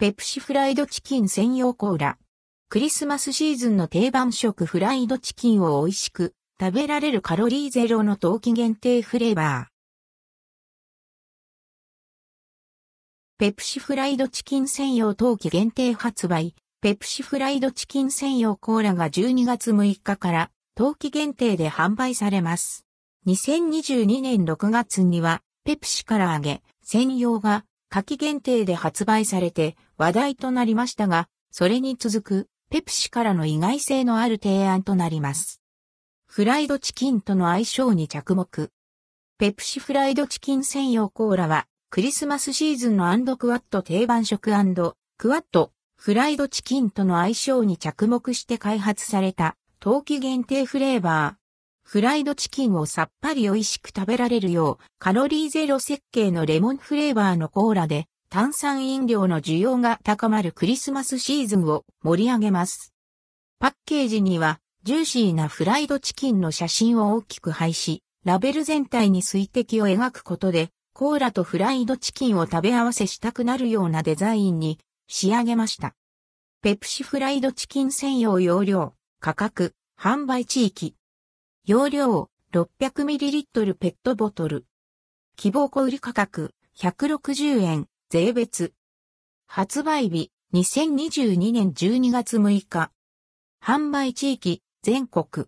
ペプシフライドチキン専用コーラ。クリスマスシーズンの定番食フライドチキンを美味しく食べられるカロリーゼロの冬季限定フレーバー。ペプシフライドチキン専用冬季限定発売。ペプシフライドチキン専用コーラが12月6日から冬季限定で販売されます。2022年6月にはペプシから揚げ専用が夏季限定で発売されて話題となりましたが、それに続くペプシからの意外性のある提案となります。フライドチキンとの相性に着目。ペプシフライドチキン専用コーラはクリスマスシーズンのアンドクワット定番食クワットフライドチキンとの相性に着目して開発された冬季限定フレーバー。フライドチキンをさっぱり美味しく食べられるようカロリーゼロ設計のレモンフレーバーのコーラで炭酸飲料の需要が高まるクリスマスシーズンを盛り上げます。パッケージにはジューシーなフライドチキンの写真を大きく配し、ラベル全体に水滴を描くことでコーラとフライドチキンを食べ合わせしたくなるようなデザインに仕上げました。ペプシフライドチキン専用容量、価格、販売地域。容量 600ml ペットボトル。希望小売価格160円、税別。発売日2022年12月6日。販売地域全国。